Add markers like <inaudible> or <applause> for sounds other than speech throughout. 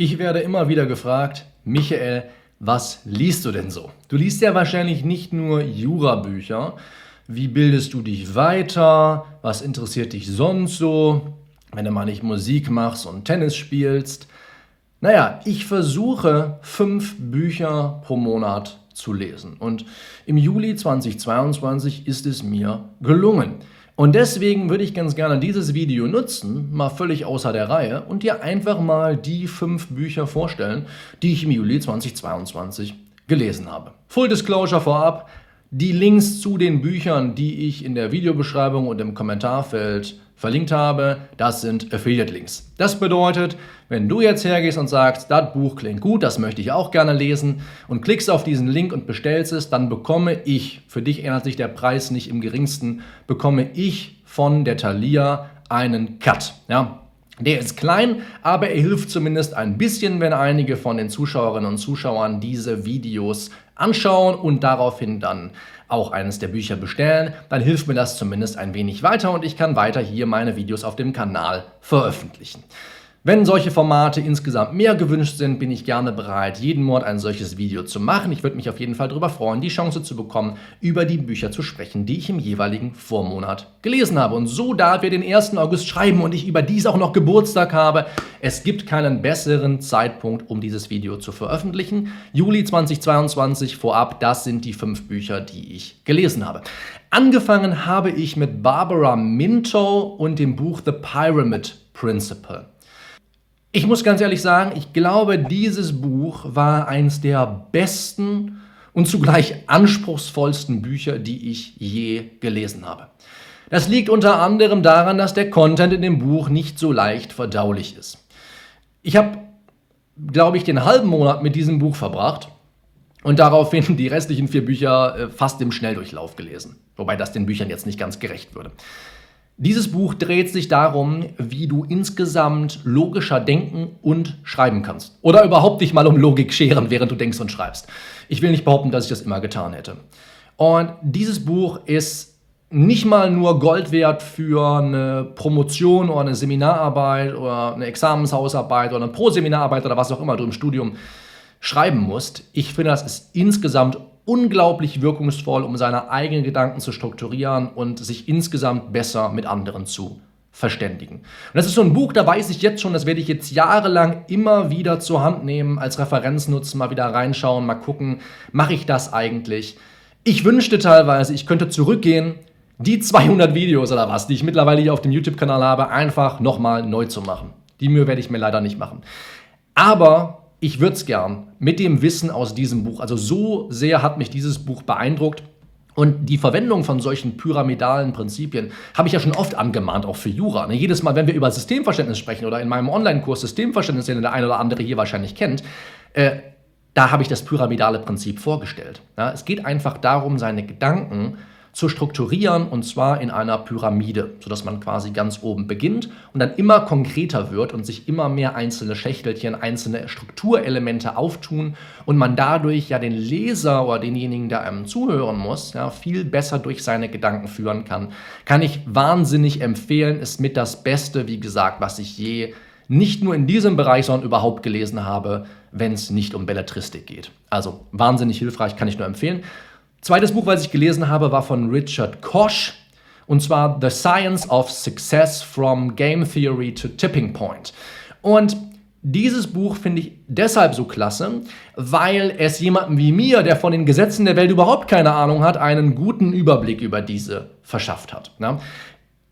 Ich werde immer wieder gefragt, Michael, was liest du denn so? Du liest ja wahrscheinlich nicht nur Jurabücher. Wie bildest du dich weiter? Was interessiert dich sonst so, wenn du mal nicht Musik machst und Tennis spielst? Naja, ich versuche fünf Bücher pro Monat zu lesen. Und im Juli 2022 ist es mir gelungen. Und deswegen würde ich ganz gerne dieses Video nutzen, mal völlig außer der Reihe, und dir einfach mal die fünf Bücher vorstellen, die ich im Juli 2022 gelesen habe. Full Disclosure vorab, die Links zu den Büchern, die ich in der Videobeschreibung und im Kommentarfeld verlinkt habe, das sind Affiliate-Links. Das bedeutet, wenn du jetzt hergehst und sagst, das Buch klingt gut, das möchte ich auch gerne lesen und klickst auf diesen Link und bestellst es, dann bekomme ich, für dich ändert sich der Preis nicht im geringsten, bekomme ich von der Thalia einen Cut. Ja, der ist klein, aber er hilft zumindest ein bisschen, wenn einige von den Zuschauerinnen und Zuschauern diese Videos anschauen und daraufhin dann auch eines der Bücher bestellen, dann hilft mir das zumindest ein wenig weiter und ich kann weiter hier meine Videos auf dem Kanal veröffentlichen. Wenn solche Formate insgesamt mehr gewünscht sind, bin ich gerne bereit, jeden Monat ein solches Video zu machen. Ich würde mich auf jeden Fall darüber freuen, die Chance zu bekommen, über die Bücher zu sprechen, die ich im jeweiligen Vormonat gelesen habe. Und so, da wir den 1. August schreiben und ich überdies auch noch Geburtstag habe, es gibt keinen besseren Zeitpunkt, um dieses Video zu veröffentlichen. Juli 2022 vorab, das sind die fünf Bücher, die ich gelesen habe. Angefangen habe ich mit Barbara Minto und dem Buch The Pyramid Principle. Ich muss ganz ehrlich sagen, ich glaube, dieses Buch war eines der besten und zugleich anspruchsvollsten Bücher, die ich je gelesen habe. Das liegt unter anderem daran, dass der Content in dem Buch nicht so leicht verdaulich ist. Ich habe, glaube ich, den halben Monat mit diesem Buch verbracht und daraufhin die restlichen vier Bücher äh, fast im Schnelldurchlauf gelesen. Wobei das den Büchern jetzt nicht ganz gerecht würde. Dieses Buch dreht sich darum, wie du insgesamt logischer denken und schreiben kannst. Oder überhaupt dich mal um Logik scheren, während du denkst und schreibst. Ich will nicht behaupten, dass ich das immer getan hätte. Und dieses Buch ist nicht mal nur Gold wert für eine Promotion oder eine Seminararbeit oder eine Examenshausarbeit oder eine Pro-Seminararbeit oder was auch immer du im Studium schreiben musst. Ich finde, das ist insgesamt unglaublich wirkungsvoll, um seine eigenen Gedanken zu strukturieren und sich insgesamt besser mit anderen zu verständigen. Und das ist so ein Buch, da weiß ich jetzt schon, das werde ich jetzt jahrelang immer wieder zur Hand nehmen, als Referenz nutzen, mal wieder reinschauen, mal gucken, mache ich das eigentlich? Ich wünschte teilweise, ich könnte zurückgehen, die 200 Videos oder was, die ich mittlerweile hier auf dem YouTube-Kanal habe, einfach nochmal neu zu machen. Die Mühe werde ich mir leider nicht machen. Aber ich würde es gern mit dem Wissen aus diesem Buch, also so sehr hat mich dieses Buch beeindruckt, und die Verwendung von solchen pyramidalen Prinzipien habe ich ja schon oft angemahnt, auch für Jura. Ne? Jedes Mal, wenn wir über Systemverständnis sprechen oder in meinem Online-Kurs Systemverständnis, den der eine oder andere hier wahrscheinlich kennt, äh, da habe ich das pyramidale Prinzip vorgestellt. Ja? Es geht einfach darum, seine Gedanken zu strukturieren und zwar in einer Pyramide, sodass man quasi ganz oben beginnt und dann immer konkreter wird und sich immer mehr einzelne Schächtelchen, einzelne Strukturelemente auftun und man dadurch ja den Leser oder denjenigen, der einem zuhören muss, ja, viel besser durch seine Gedanken führen kann. Kann ich wahnsinnig empfehlen, ist mit das Beste, wie gesagt, was ich je nicht nur in diesem Bereich, sondern überhaupt gelesen habe, wenn es nicht um Belletristik geht. Also wahnsinnig hilfreich, kann ich nur empfehlen. Zweites Buch, was ich gelesen habe, war von Richard Koch. Und zwar The Science of Success from Game Theory to Tipping Point. Und dieses Buch finde ich deshalb so klasse, weil es jemandem wie mir, der von den Gesetzen der Welt überhaupt keine Ahnung hat, einen guten Überblick über diese verschafft hat. Ja?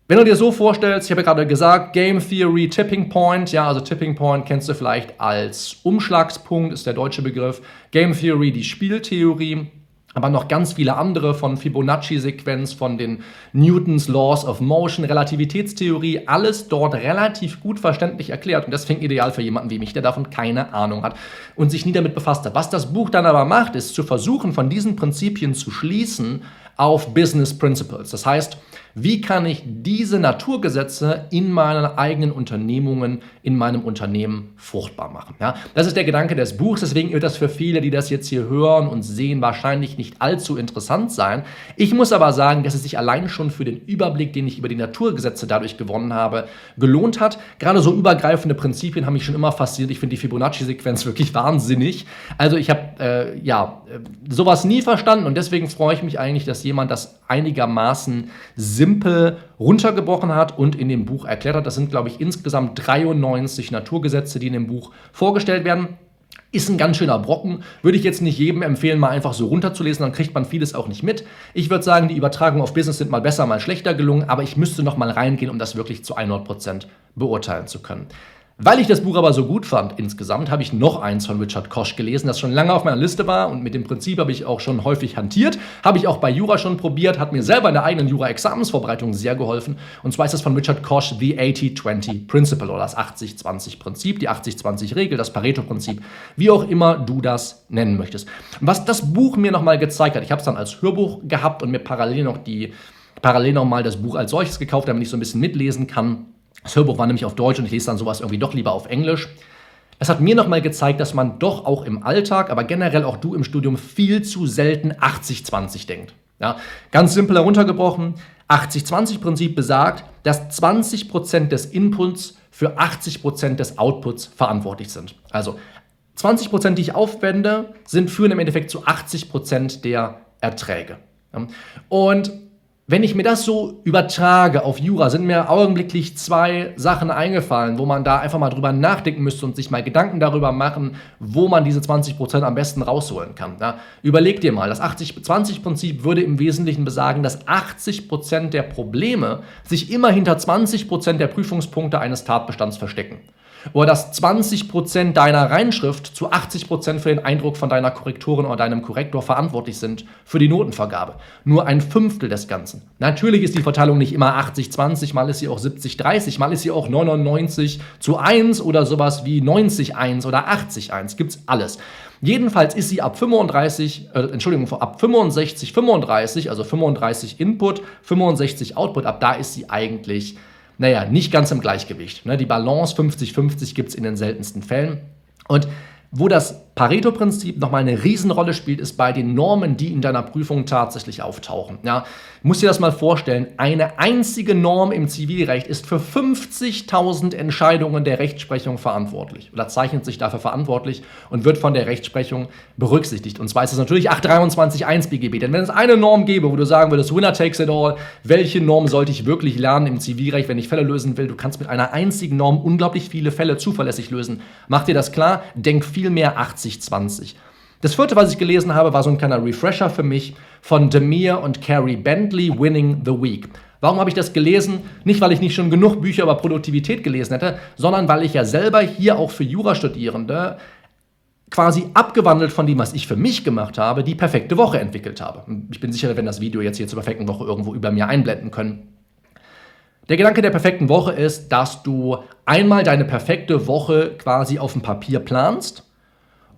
Wenn du dir so vorstellst, ich habe ja gerade gesagt, Game Theory, Tipping Point, ja, also Tipping Point kennst du vielleicht als Umschlagspunkt, ist der deutsche Begriff. Game Theory, die Spieltheorie aber noch ganz viele andere von Fibonacci-Sequenz, von den Newtons Laws of Motion, Relativitätstheorie, alles dort relativ gut verständlich erklärt und deswegen ideal für jemanden wie mich, der davon keine Ahnung hat und sich nie damit befasst hat. Was das Buch dann aber macht, ist zu versuchen, von diesen Prinzipien zu schließen auf Business Principles. Das heißt, wie kann ich diese Naturgesetze in meinen eigenen Unternehmungen, in meinem Unternehmen fruchtbar machen? Ja, das ist der Gedanke des Buchs. Deswegen wird das für viele, die das jetzt hier hören und sehen, wahrscheinlich nicht allzu interessant sein. Ich muss aber sagen, dass es sich allein schon für den Überblick, den ich über die Naturgesetze dadurch gewonnen habe, gelohnt hat. Gerade so übergreifende Prinzipien haben mich schon immer fasziniert. Ich finde die Fibonacci-Sequenz <laughs> wirklich wahnsinnig. Also ich habe äh, ja äh, sowas nie verstanden und deswegen freue ich mich eigentlich, dass jemand das einigermaßen simpel runtergebrochen hat und in dem Buch erklärt hat. Das sind, glaube ich, insgesamt 93 Naturgesetze, die in dem Buch vorgestellt werden. Ist ein ganz schöner Brocken. Würde ich jetzt nicht jedem empfehlen, mal einfach so runterzulesen, dann kriegt man vieles auch nicht mit. Ich würde sagen, die Übertragungen auf Business sind mal besser, mal schlechter gelungen, aber ich müsste noch mal reingehen, um das wirklich zu 100% beurteilen zu können. Weil ich das Buch aber so gut fand insgesamt, habe ich noch eins von Richard Kosch gelesen, das schon lange auf meiner Liste war und mit dem Prinzip habe ich auch schon häufig hantiert. Habe ich auch bei Jura schon probiert, hat mir selber in der eigenen Jura-Examensvorbereitung sehr geholfen. Und zwar ist das von Richard Kosch The 80-20 Principle oder das 80-20-Prinzip, die 80-20-Regel, das Pareto-Prinzip, wie auch immer du das nennen möchtest. Was das Buch mir nochmal gezeigt hat, ich habe es dann als Hörbuch gehabt und mir parallel noch die parallel nochmal das Buch als solches gekauft, damit ich so ein bisschen mitlesen kann das Hörbuch war nämlich auf Deutsch und ich lese dann sowas irgendwie doch lieber auf Englisch. Es hat mir nochmal gezeigt, dass man doch auch im Alltag, aber generell auch du im Studium viel zu selten 80-20 denkt. Ja, ganz simpel heruntergebrochen, 80-20-Prinzip besagt, dass 20% des Inputs für 80% des Outputs verantwortlich sind. Also 20%, die ich aufwende, sind führen im Endeffekt zu 80% der Erträge. Und wenn ich mir das so übertrage auf Jura, sind mir augenblicklich zwei Sachen eingefallen, wo man da einfach mal drüber nachdenken müsste und sich mal Gedanken darüber machen, wo man diese 20% am besten rausholen kann. Ja, überleg dir mal, das 80-20-Prinzip würde im Wesentlichen besagen, dass 80% der Probleme sich immer hinter 20% der Prüfungspunkte eines Tatbestands verstecken oder dass 20% deiner Reinschrift zu 80% für den Eindruck von deiner Korrektorin oder deinem Korrektor verantwortlich sind für die Notenvergabe. Nur ein Fünftel des Ganzen. Natürlich ist die Verteilung nicht immer 80-20, mal ist sie auch 70-30, mal ist sie auch 99 zu 1 oder sowas wie 90-1 oder 80-1. Gibt's alles. Jedenfalls ist sie ab 35, äh, Entschuldigung, ab 65, 35, also 35 Input, 65 Output, ab da ist sie eigentlich naja, nicht ganz im Gleichgewicht. Ne? Die Balance 50-50 gibt es in den seltensten Fällen. Und wo das Pareto-Prinzip nochmal eine Riesenrolle spielt, ist bei den Normen, die in deiner Prüfung tatsächlich auftauchen. Ja, muss dir das mal vorstellen, eine einzige Norm im Zivilrecht ist für 50.000 Entscheidungen der Rechtsprechung verantwortlich oder zeichnet sich dafür verantwortlich und wird von der Rechtsprechung berücksichtigt. Und zwar ist es natürlich 823.1 BGB, denn wenn es eine Norm gäbe, wo du sagen würdest, Winner takes it all, welche Norm sollte ich wirklich lernen im Zivilrecht, wenn ich Fälle lösen will? Du kannst mit einer einzigen Norm unglaublich viele Fälle zuverlässig lösen. Mach dir das klar, denk viel mehr 80-20. Das vierte, was ich gelesen habe, war so ein kleiner Refresher für mich von Demir und Carrie Bentley, Winning the Week. Warum habe ich das gelesen? Nicht, weil ich nicht schon genug Bücher über Produktivität gelesen hätte, sondern weil ich ja selber hier auch für Jurastudierende quasi abgewandelt von dem, was ich für mich gemacht habe, die perfekte Woche entwickelt habe. Ich bin sicher, wenn das Video jetzt hier zur perfekten Woche irgendwo über mir einblenden können. Der Gedanke der perfekten Woche ist, dass du einmal deine perfekte Woche quasi auf dem Papier planst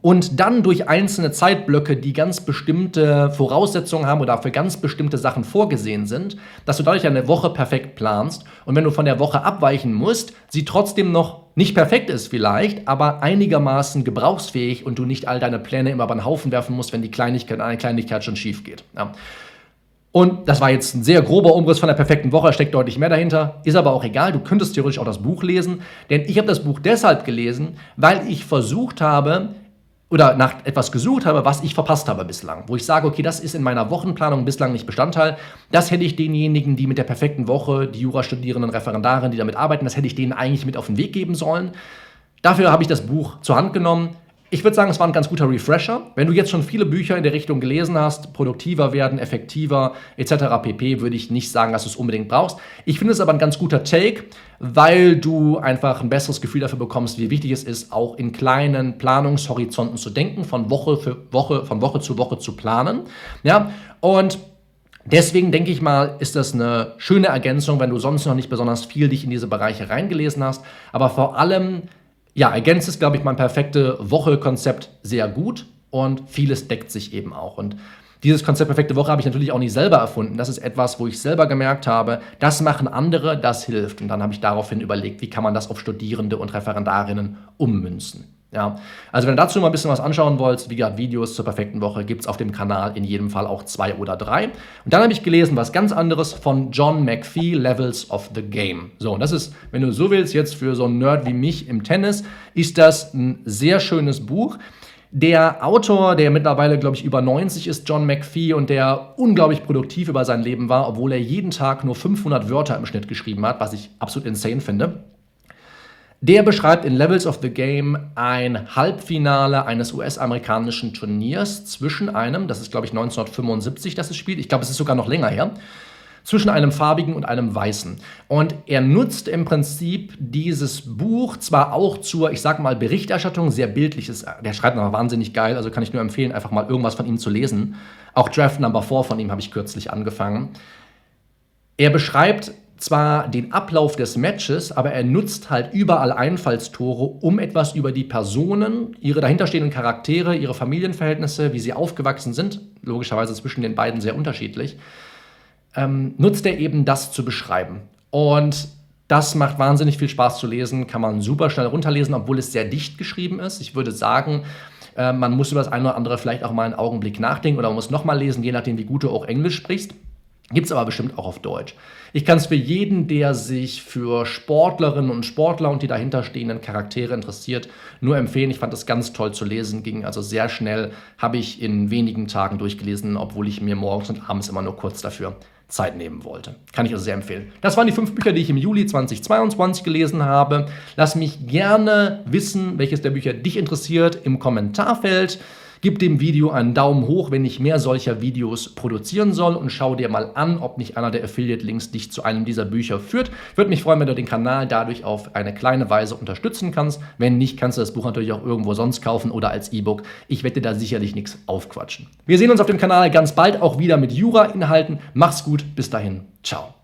und dann durch einzelne Zeitblöcke, die ganz bestimmte Voraussetzungen haben oder für ganz bestimmte Sachen vorgesehen sind, dass du dadurch eine Woche perfekt planst und wenn du von der Woche abweichen musst, sie trotzdem noch nicht perfekt ist vielleicht, aber einigermaßen gebrauchsfähig und du nicht all deine Pläne immer über den Haufen werfen musst, wenn die Kleinigkeit, eine Kleinigkeit schon schief geht. Ja. Und das war jetzt ein sehr grober Umriss von der perfekten Woche, steckt deutlich mehr dahinter, ist aber auch egal, du könntest theoretisch auch das Buch lesen, denn ich habe das Buch deshalb gelesen, weil ich versucht habe, oder nach etwas gesucht habe, was ich verpasst habe bislang. Wo ich sage, okay, das ist in meiner Wochenplanung bislang nicht Bestandteil. Das hätte ich denjenigen, die mit der perfekten Woche, die Jurastudierenden, Referendaren, die damit arbeiten, das hätte ich denen eigentlich mit auf den Weg geben sollen. Dafür habe ich das Buch zur Hand genommen, ich würde sagen, es war ein ganz guter Refresher. Wenn du jetzt schon viele Bücher in der Richtung gelesen hast, produktiver werden, effektiver etc. pp, würde ich nicht sagen, dass du es unbedingt brauchst. Ich finde es aber ein ganz guter Take, weil du einfach ein besseres Gefühl dafür bekommst, wie wichtig es ist, auch in kleinen Planungshorizonten zu denken, von Woche für Woche, von Woche zu Woche zu planen. Ja, und Deswegen denke ich mal, ist das eine schöne Ergänzung, wenn du sonst noch nicht besonders viel dich in diese Bereiche reingelesen hast. Aber vor allem ja, ergänzt es, glaube ich, mein perfekte Woche-Konzept sehr gut und vieles deckt sich eben auch. Und Dieses Konzept perfekte Woche habe ich natürlich auch nicht selber erfunden. Das ist etwas, wo ich selber gemerkt habe, das machen andere, das hilft. Und dann habe ich daraufhin überlegt, wie kann man das auf Studierende und Referendarinnen ummünzen. Ja, also wenn ihr dazu mal ein bisschen was anschauen wollt, wie gesagt, Videos zur perfekten Woche gibt es auf dem Kanal in jedem Fall auch zwei oder drei. Und dann habe ich gelesen, was ganz anderes von John McPhee, Levels of the Game. So, und das ist, wenn du so willst, jetzt für so einen Nerd wie mich im Tennis, ist das ein sehr schönes Buch. Der Autor, der mittlerweile, glaube ich, über 90 ist, John McPhee, und der unglaublich produktiv über sein Leben war, obwohl er jeden Tag nur 500 Wörter im Schnitt geschrieben hat, was ich absolut insane finde. Der beschreibt in Levels of the Game ein Halbfinale eines US-amerikanischen Turniers zwischen einem, das ist glaube ich 1975, das es spielt, ich glaube es ist sogar noch länger her, zwischen einem farbigen und einem weißen. Und er nutzt im Prinzip dieses Buch zwar auch zur, ich sag mal, Berichterstattung, sehr bildliches, der schreibt noch wahnsinnig geil, also kann ich nur empfehlen, einfach mal irgendwas von ihm zu lesen. Auch Draft Number 4 von ihm habe ich kürzlich angefangen. Er beschreibt zwar den Ablauf des Matches, aber er nutzt halt überall Einfallstore, um etwas über die Personen, ihre dahinterstehenden Charaktere, ihre Familienverhältnisse, wie sie aufgewachsen sind, logischerweise zwischen den beiden sehr unterschiedlich, ähm, nutzt er eben das zu beschreiben. Und das macht wahnsinnig viel Spaß zu lesen, kann man super schnell runterlesen, obwohl es sehr dicht geschrieben ist. Ich würde sagen, äh, man muss über das eine oder andere vielleicht auch mal einen Augenblick nachdenken oder man muss nochmal lesen, je nachdem, wie gut du auch Englisch sprichst. Gibt es aber bestimmt auch auf Deutsch. Ich kann es für jeden, der sich für Sportlerinnen und Sportler und die dahinterstehenden Charaktere interessiert, nur empfehlen. Ich fand das ganz toll zu lesen, ging also sehr schnell, habe ich in wenigen Tagen durchgelesen, obwohl ich mir morgens und abends immer nur kurz dafür Zeit nehmen wollte. Kann ich also sehr empfehlen. Das waren die fünf Bücher, die ich im Juli 2022 gelesen habe. Lass mich gerne wissen, welches der Bücher dich interessiert im Kommentarfeld. Gib dem Video einen Daumen hoch, wenn ich mehr solcher Videos produzieren soll und schau dir mal an, ob nicht einer der Affiliate-Links dich zu einem dieser Bücher führt. Würde mich freuen, wenn du den Kanal dadurch auf eine kleine Weise unterstützen kannst. Wenn nicht, kannst du das Buch natürlich auch irgendwo sonst kaufen oder als E-Book. Ich werde da sicherlich nichts aufquatschen. Wir sehen uns auf dem Kanal ganz bald auch wieder mit Jura-Inhalten. Mach's gut, bis dahin. Ciao.